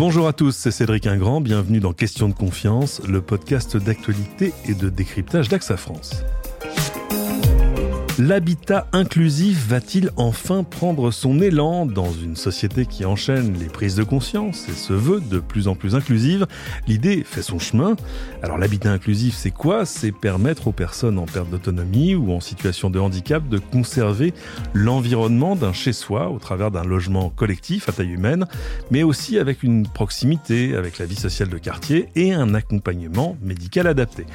Bonjour à tous, c'est Cédric Ingrand, bienvenue dans Question de confiance, le podcast d'actualité et de décryptage d'AXA France. L'habitat inclusif va-t-il enfin prendre son élan dans une société qui enchaîne les prises de conscience et se veut de plus en plus inclusive? L'idée fait son chemin. Alors l'habitat inclusif, c'est quoi? C'est permettre aux personnes en perte d'autonomie ou en situation de handicap de conserver l'environnement d'un chez-soi au travers d'un logement collectif à taille humaine, mais aussi avec une proximité avec la vie sociale de quartier et un accompagnement médical adapté.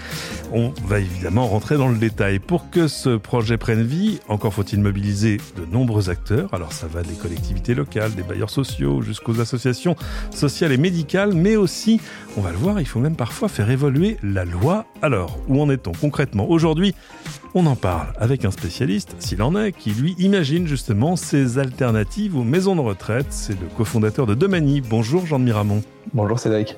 On va évidemment rentrer dans le détail. Pour que ce projet prenne vie, encore faut-il mobiliser de nombreux acteurs. Alors ça va des collectivités locales, des bailleurs sociaux, jusqu'aux associations sociales et médicales, mais aussi, on va le voir, il faut même parfois faire évoluer la loi. Alors, où en est-on concrètement aujourd'hui? On en parle avec un spécialiste, s'il en est, qui lui imagine justement ces alternatives aux maisons de retraite. C'est le cofondateur de Domani. Bonjour Jean de Miramont. Bonjour Cédric.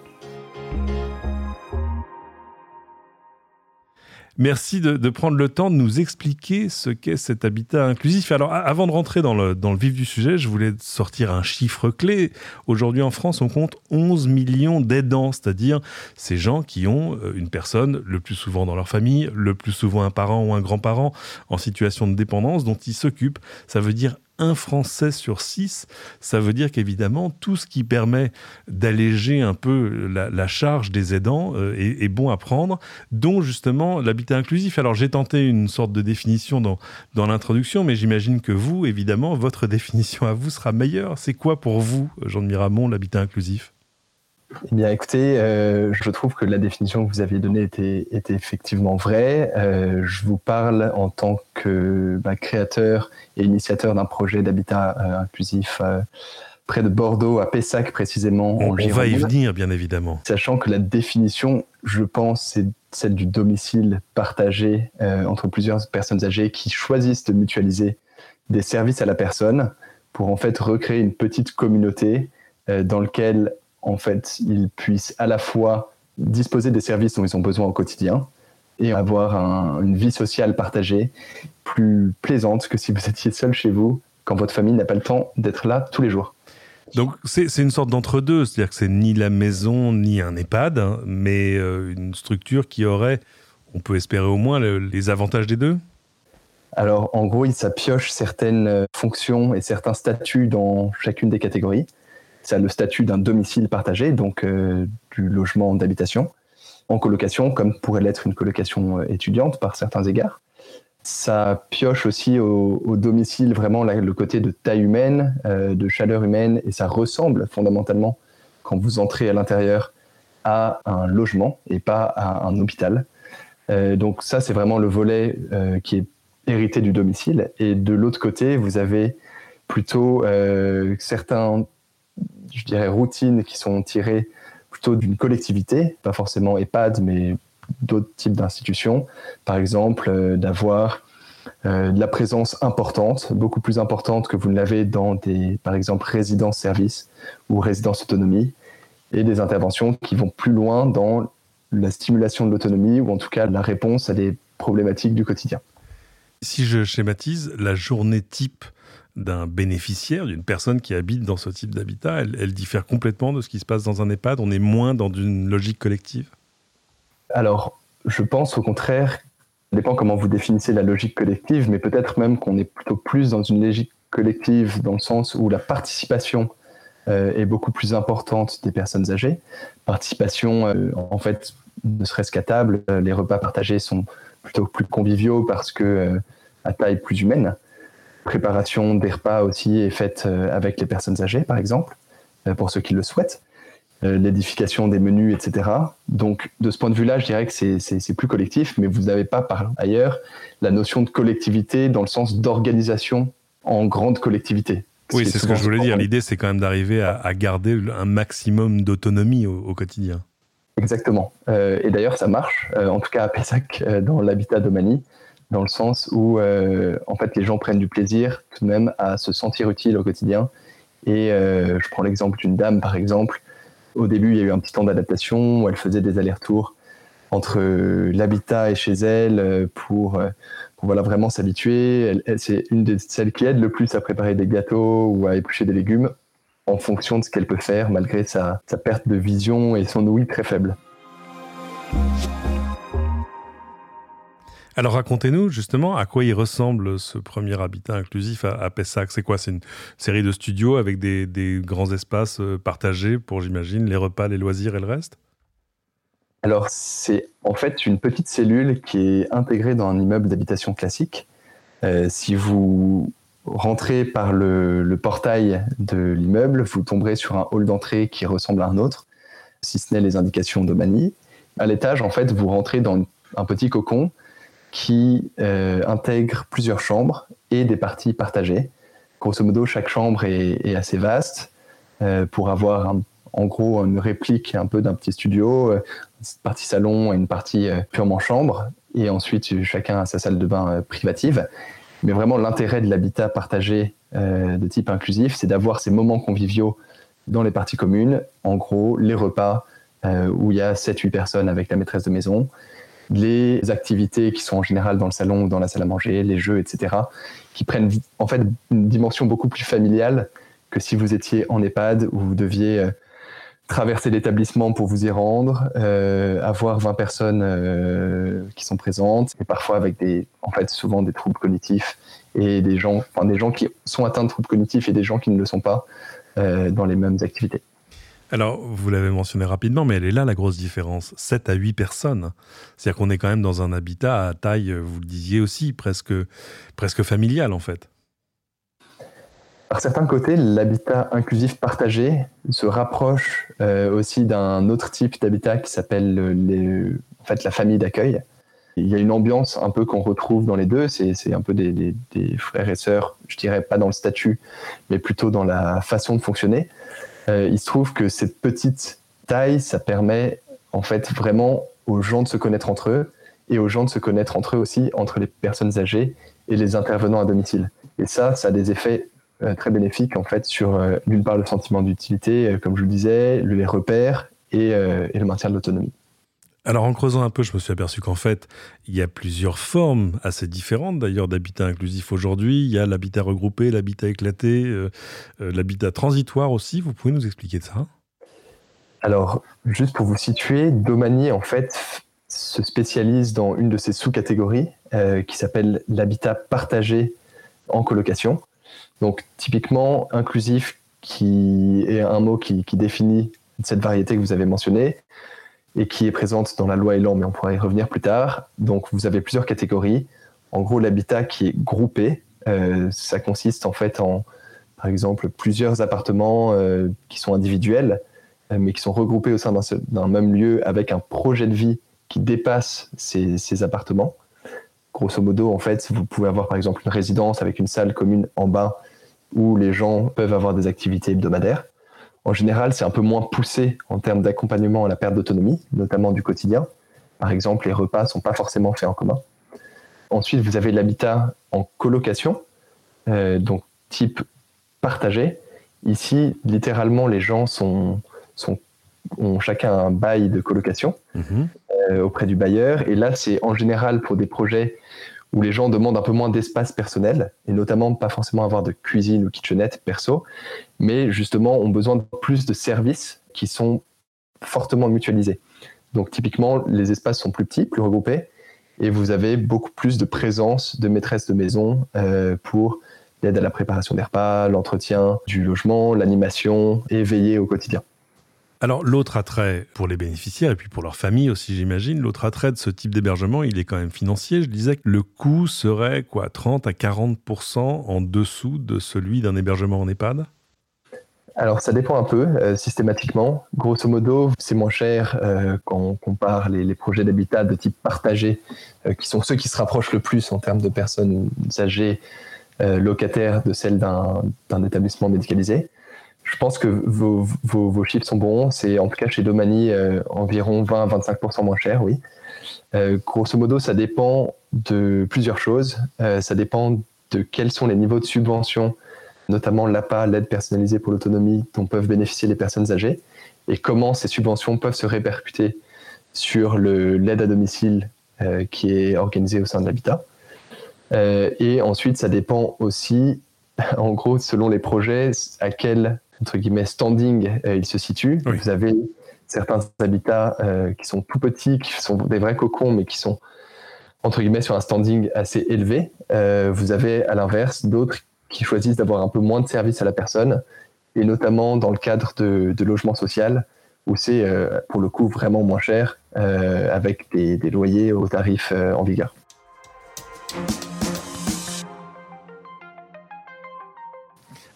Merci de, prendre le temps de nous expliquer ce qu'est cet habitat inclusif. Alors, avant de rentrer dans le, dans le vif du sujet, je voulais sortir un chiffre clé. Aujourd'hui, en France, on compte 11 millions d'aidants, c'est-à-dire ces gens qui ont euh, une personne, le plus souvent dans leur famille, le plus souvent un parent ou un grand-parent en situation de dépendance dont ils s'occupent. Ça veut dire un Français sur six, ça veut dire qu'évidemment, tout ce qui permet d'alléger un peu la, charge des aidants euh, est, bon à prendre, dont justement l'habitat inclusif. Alors j'ai tenté une sorte de définition dans, dans l'introduction, mais j'imagine que vous, évidemment, votre définition à vous sera meilleure. C'est quoi pour vous, Jean de Miramont, l'habitat inclusif? Eh bien, écoutez, euh, je trouve que la définition que vous aviez donnée était, était effectivement vraie. Euh, je vous parle en tant que bah, créateur et initiateur d'un projet d'habitat euh, inclusif près de Bordeaux, à Pessac précisément. On, on va y venir, bien évidemment. Sachant que la définition, je pense, c'est celle du domicile partagé entre plusieurs personnes âgées qui choisissent de mutualiser des services à la personne pour en fait recréer une petite communauté dans laquelle en fait, ils puissent à la fois disposer des services dont ils ont besoin au quotidien et avoir une vie sociale partagée plus plaisante que si vous étiez seul chez vous quand votre famille n'a pas le temps d'être là tous les jours. Donc c'est une sorte d'entre-deux, c'est-à-dire que c'est ni la maison ni un EHPAD, hein, mais euh, une structure qui aurait, on peut espérer au moins, les avantages des deux? Alors en gros, ça pioche certaines euh, fonctions et certains statuts dans chacune des catégories ça a le statut d'un domicile partagé, donc euh, du logement d'habitation, en colocation, comme pourrait l'être une colocation euh, étudiante par certains égards. Ça pioche aussi au, domicile vraiment le côté de taille humaine, euh, de chaleur humaine, et ça ressemble fondamentalement, quand vous entrez à l'intérieur, à un logement et pas à un hôpital. donc ça, c'est vraiment le volet qui est hérité du domicile. Et de l'autre côté, vous avez plutôt certains je dirais, routines qui sont tirées plutôt d'une collectivité, pas forcément EHPAD, mais d'autres types d'institutions. Par exemple, euh, d'avoir euh, de la présence importante, beaucoup plus importante que vous ne l'avez dans des, par exemple, résidences-services ou résidences autonomie, et des interventions qui vont plus loin dans la stimulation de l'autonomie ou en tout cas la réponse à des problématiques du quotidien. Si je schématise, la journée type d'un bénéficiaire, d'une personne qui habite dans ce type d'habitat, elle, diffère complètement de ce qui se passe dans un EHPAD? On est moins dans une logique collective? Alors, je pense au contraire, ça dépend comment vous définissez la logique collective, mais peut-être même qu'on est plutôt plus dans une logique collective dans le sens où la participation euh, est beaucoup plus importante des personnes âgées. Participation, euh, en fait, ne serait-ce qu'à table, euh, les repas partagés sont plutôt plus conviviaux parce que à taille plus humaine préparation des repas aussi est faite euh, avec les personnes âgées, par exemple, euh, pour ceux qui le souhaitent, euh, l'édification des menus, etc. Donc, de ce point de vue-là, je dirais que c'est plus collectif, mais vous n'avez pas par ailleurs la notion de collectivité dans le sens d'organisation en grande collectivité. Oui, c'est ce que je voulais dire. L'idée, c'est quand même d'arriver à, garder un maximum d'autonomie au, quotidien. Exactement. et d'ailleurs, ça marche, en tout cas à Pessac, dans l'habitat d'Omani dans le sens où euh, en fait les gens prennent du plaisir tout de même à se sentir utile au quotidien. Et euh, je prends l'exemple d'une dame par exemple. Au début, il y a eu un petit temps d'adaptation où elle faisait des allers-retours entre l'habitat et chez elle euh, pour, pour voilà, vraiment s'habituer. Elle, c'est une de celles qui aide le plus à préparer des gâteaux ou à éplucher des légumes. En fonction de ce qu'elle peut faire malgré sa, sa perte de vision et son ouïe très faible. Alors racontez-nous justement à quoi il ressemble ce premier habitat inclusif à, Pessac. C'est quoi? C'est une série de studios avec des, grands espaces euh, partagés pour, j'imagine, les repas, les loisirs et le reste? Alors c'est en fait une petite cellule qui est intégrée dans un immeuble d'habitation classique. Euh, si vous rentrez par le, portail de l'immeuble, vous tomberez sur un hall d'entrée qui ressemble à un autre, si ce n'est les indications de Mani. À l'étage, en fait, vous rentrez dans un petit cocon qui euh, intègre plusieurs chambres et des parties partagées. Grosso modo, chaque chambre est, assez vaste euh, pour avoir en gros une réplique un peu d'un petit studio, euh, une partie salon et une partie purement chambre, et ensuite chacun a sa salle de bain privative. Mais vraiment, l'intérêt de l'habitat partagé de type inclusif, c'est d'avoir ces moments conviviaux dans les parties communes. En gros, les repas où il y a 7-8 personnes avec la maîtresse de maison, les activités qui sont en général dans le salon ou dans la salle à manger, les jeux, etc., qui prennent en fait une dimension beaucoup plus familiale que si vous étiez en EHPAD où vous deviez euh, traverser l'établissement pour vous y rendre, euh, avoir 20 personnes euh, sont présentes, et parfois avec des, en fait, souvent des troubles cognitifs et des gens, enfin, des gens qui sont atteints de troubles cognitifs et des gens qui ne le sont pas dans les mêmes activités. Alors, vous l'avez mentionné rapidement, mais elle est là la grosse différence. 7 à 8 personnes. C'est-à-dire qu'on est quand même dans un habitat à taille, vous le disiez aussi, presque, presque familial en fait. Par certains côtés, l'habitat inclusif partagé se rapproche euh, aussi d'un autre type d'habitat qui s'appelle en fait, la famille d'accueil. Il y a une ambiance un peu qu'on retrouve dans les deux, c'est un peu des, frères et sœurs, je dirais pas dans le statut, mais plutôt dans la façon de fonctionner. Euh, il se trouve que cette petite taille, ça permet en fait vraiment aux gens de se connaître entre eux et aux gens de se connaître entre eux aussi, entre les personnes âgées et les intervenants à domicile. Et ça, ça a des effets euh, très bénéfiques en fait sur euh, d'une part le sentiment d'utilité, comme je le disais, les repères et, et le maintien de l'autonomie. Alors en creusant un peu, je me suis aperçu qu'en fait, il y a plusieurs formes assez différentes d'ailleurs d'habitat inclusif aujourd'hui. Il y a l'habitat regroupé, l'habitat éclaté, euh, euh, l'habitat transitoire aussi. Vous pouvez nous expliquer ça? Alors, juste pour vous situer, Domani en fait se spécialise dans une de ces sous-catégories euh, qui s'appelle l'habitat partagé en colocation. Donc typiquement inclusif, qui est un mot qui définit cette variété que vous avez mentionnée et qui est présente dans la loi Elan, mais on pourra y revenir plus tard. Donc vous avez plusieurs catégories. En gros, l'habitat qui est groupé, euh, ça consiste en fait en, par exemple, plusieurs appartements euh, qui sont individuels, euh, mais qui sont regroupés au sein d'un même lieu avec un projet de vie qui dépasse ces, ces, appartements. Grosso modo, en fait, vous pouvez avoir par exemple une résidence avec une salle commune en bas où les gens peuvent avoir des activités hebdomadaires. En général, c'est un peu moins poussé en termes d'accompagnement à la perte d'autonomie, notamment du quotidien. Par exemple, les repas ne sont pas forcément faits en commun. Ensuite, vous avez l'habitat en colocation, euh, donc type partagé. Ici, littéralement, les gens sont, ont chacun un bail de colocation mhm. euh, auprès du bailleur. Et là, c'est en général pour des projets où les gens demandent un peu moins d'espace personnel, et notamment pas forcément avoir de cuisine ou kitchenette perso, mais justement ont besoin de plus de services qui sont fortement mutualisés. Donc typiquement, les espaces sont plus petits, plus regroupés, et vous avez beaucoup plus de présence de maîtresses de maison euh, pour l'aide à la préparation des repas, l'entretien du logement, l'animation et veiller au quotidien. Alors l'autre attrait pour les bénéficiaires et puis pour leur famille aussi j'imagine, l'autre attrait de ce type d'hébergement il est quand même financier. Je disais que le coût serait quoi 30 à 40% en dessous de celui d'un hébergement en EHPAD? Alors ça dépend un peu euh, systématiquement. Grosso modo, c'est moins cher euh, quand on compare les, projets d'habitat de type partagé, euh, qui sont ceux qui se rapprochent le plus en termes de personnes âgées locataires de celles d'un établissement médicalisé. Je pense que vos, vos, chiffres sont bons. C'est en tout cas chez Domani euh, environ 20-25% moins cher, oui. Euh, grosso modo, ça dépend de plusieurs choses. Euh, ça dépend de quels sont les niveaux de subvention, notamment l'APA, l'aide personnalisée pour l'autonomie, dont peuvent bénéficier les personnes âgées, et comment ces subventions peuvent se répercuter sur l'aide à domicile qui est organisée au sein de l'habitat. et ensuite, ça dépend aussi, en gros, selon les projets, à quel entre guillemets standing il se situe. Vous avez certains habitats qui sont tout petits, qui sont des vrais cocons, mais qui sont entre guillemets sur un standing assez élevé. vous avez à l'inverse d'autres qui choisissent d'avoir un peu moins de services à la personne, et notamment dans le cadre de, de logement social, où c'est euh, pour le coup vraiment moins cher, euh, avec des, loyers aux tarifs euh, en vigueur.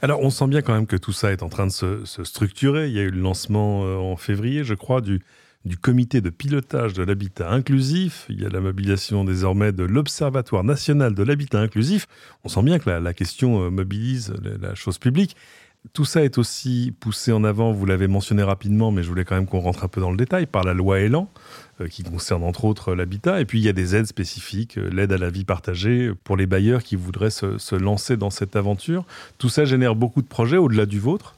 Alors, on sent bien quand même que tout ça est en train de se, structurer. Il y a eu le lancement en février, je crois, du, du comité de pilotage de l'habitat inclusif, il y a la mobilisation désormais de l'Observatoire national de l'habitat inclusif. On sent bien que la, question euh, mobilise la chose publique. Tout ça est aussi poussé en avant, vous l'avez mentionné rapidement, mais je voulais quand même qu'on rentre un peu dans le détail, par la loi Elan, euh, qui concerne entre autres l'habitat. Et puis il y a des aides spécifiques, euh, l'aide à la vie partagée pour les bailleurs qui voudraient se lancer dans cette aventure. Tout ça génère beaucoup de projets au-delà du vôtre?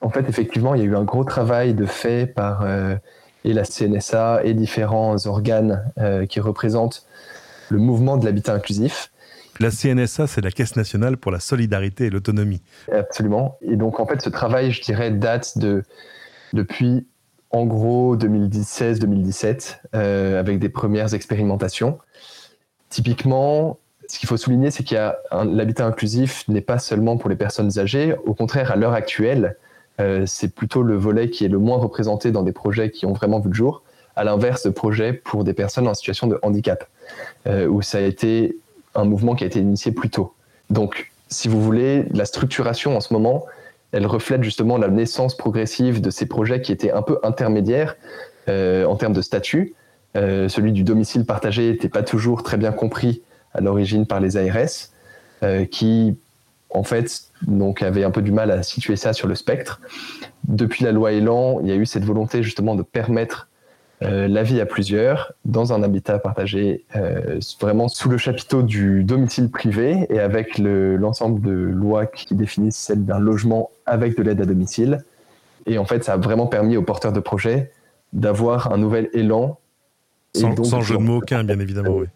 En fait, effectivement, il y a eu un gros travail de fait par euh, la CNSA et différents organes qui représentent le mouvement de l'habitat inclusif. La CNSA, c'est la Caisse nationale pour la solidarité et l'autonomie. Absolument. Et donc, en fait, ce travail, je dirais, date de depuis en gros 2016-2017, euh, avec des premières expérimentations. Typiquement, ce qu'il faut souligner, c'est qu'il l'habitat inclusif n'est pas seulement pour les personnes âgées. Au contraire, à l'heure actuelle, euh, c'est plutôt le volet qui est le moins représenté dans des projets qui ont vraiment vu le jour, à l'inverse de projets pour des personnes en situation de handicap, euh, où ça a été un mouvement qui a été initié plus tôt. Donc, si vous voulez, la structuration en ce moment, elle reflète justement la naissance progressive de ces projets qui étaient un peu intermédiaires euh, en termes de statut. celui du domicile partagé n'était pas toujours très bien compris à l'origine par les ARS, qui en fait, donc avait un peu du mal à situer ça sur le spectre. Depuis la loi Elan, il y a eu cette volonté justement de permettre euh, la vie à plusieurs dans un habitat partagé, euh, vraiment sous le chapiteau du domicile privé et avec l'ensemble de lois qui définissent celle d'un logement avec de l'aide à domicile. Et en fait, ça a vraiment permis aux porteurs de projets d'avoir un nouvel élan. Sans, sans jeu de mots aucun, bien évidemment, oui.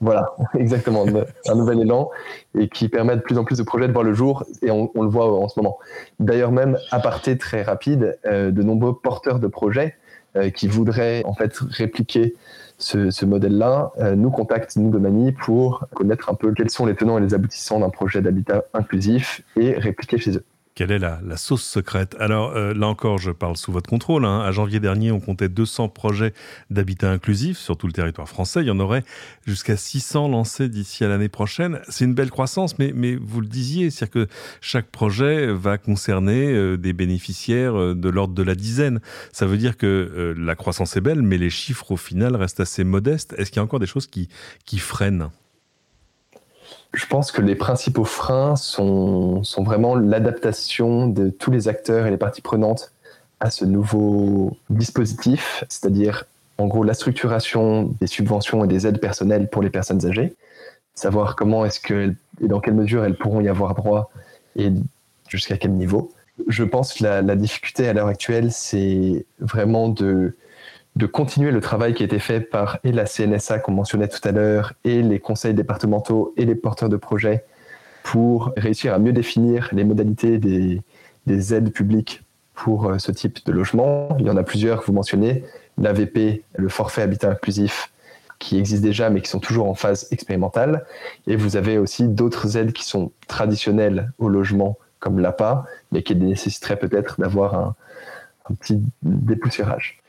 Voilà, exactement, un nouvel élan et qui permet de plus en plus de projets de voir le jour et on, le voit en ce moment. D'ailleurs même, à partir très rapide, euh, de nombreux porteurs de projets qui voudraient en fait répliquer ce, modèle-là euh, nous contactent, nous de Mani, pour connaître un peu quels sont les tenants et les aboutissants d'un projet d'habitat inclusif et répliquer chez eux. Quelle est la, sauce secrète Alors euh, là encore, je parle sous votre contrôle. Hein. À janvier dernier, on comptait 200 projets d'habitat inclusif sur tout le territoire français. Il y en aurait jusqu'à 600 lancés d'ici à l'année prochaine. C'est une belle croissance, mais, vous le disiez, c'est-à-dire que chaque projet va concerner euh, des bénéficiaires euh, de l'ordre de la dizaine. Ça veut dire que la croissance est belle, mais les chiffres au final restent assez modestes. Est-ce qu'il y a encore des choses qui freinent? Je pense que les principaux freins sont, sont vraiment l'adaptation de tous les acteurs et les parties prenantes à ce nouveau dispositif, c'est-à-dire en gros la structuration des subventions et des aides personnelles pour les personnes âgées, savoir comment est-ce que et dans quelle mesure elles pourront y avoir droit et jusqu'à quel niveau. Je pense que la, la difficulté à l'heure actuelle, c'est vraiment de de continuer le travail qui a été fait par la CNSA qu'on mentionnait tout à l'heure et les conseils départementaux et les porteurs de projets pour réussir à mieux définir les modalités des, aides publiques pour euh, ce type de logement. Il y en a plusieurs que vous mentionnez, l'AVP, le forfait habitat inclusif, qui existent déjà mais qui sont toujours en phase expérimentale. Et vous avez aussi d'autres aides qui sont traditionnelles au logement, comme l'APA, mais qui nécessiteraient peut-être d'avoir un, un petit dépoussiérage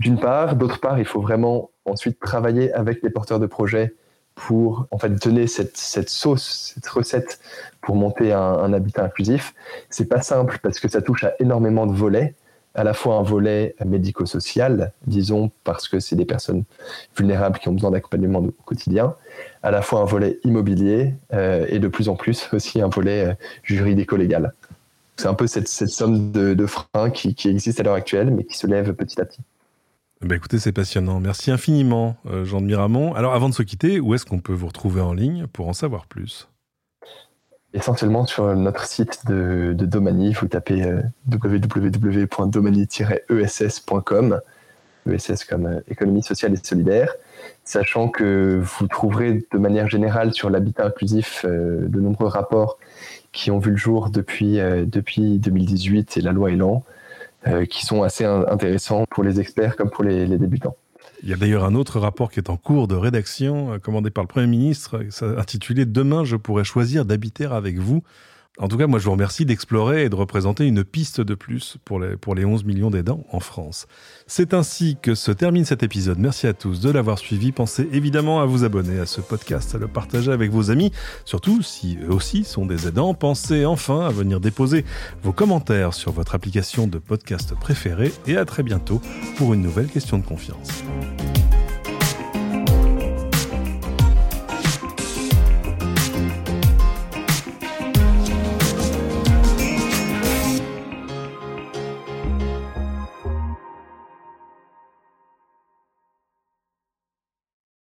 d'une part. D'autre part, il faut vraiment ensuite travailler avec les porteurs de projets pour en fait donner cette, sauce, cette recette pour monter un, habitat inclusif. C'est pas simple parce que ça touche à énormément de volets, à la fois un volet médico-social, disons parce que c'est des personnes vulnérables qui ont besoin d'accompagnement au quotidien, à la fois un volet immobilier euh, et de plus en plus aussi un volet euh, juridico-légal. C'est un peu cette, somme de, freins qui, qui existe à l'heure actuelle, mais qui se lève petit à petit. Bah écoutez, c'est passionnant. Merci infiniment, euh, Jean de Miramont. Alors, avant de se quitter, où est-ce qu'on peut vous retrouver en ligne pour en savoir plus? Essentiellement sur notre site de, de Domani. Vous tapez euh, www.domani-ess.com, ESS comme euh, économie sociale et solidaire, sachant que vous trouverez de manière générale sur l'habitat inclusif de nombreux rapports qui ont vu le jour depuis, depuis 2018 et la loi Elan, qui sont assez intéressants pour les experts comme pour les débutants. Il y a d'ailleurs un autre rapport qui est en cours de rédaction, euh, commandé par le Premier ministre, intitulé Demain, je pourrais choisir d'habiter avec vous. En tout cas, moi, je vous remercie d'explorer et de représenter une piste de plus pour les, pour les 11 millions d'aidants en France. C'est ainsi que se termine cet épisode. Merci à tous de l'avoir suivi. Pensez évidemment à vous abonner à ce podcast, à le partager avec vos amis, surtout si eux aussi sont des aidants. Pensez enfin à venir déposer vos commentaires sur votre application de podcast préférée et à très bientôt pour une nouvelle question de confiance.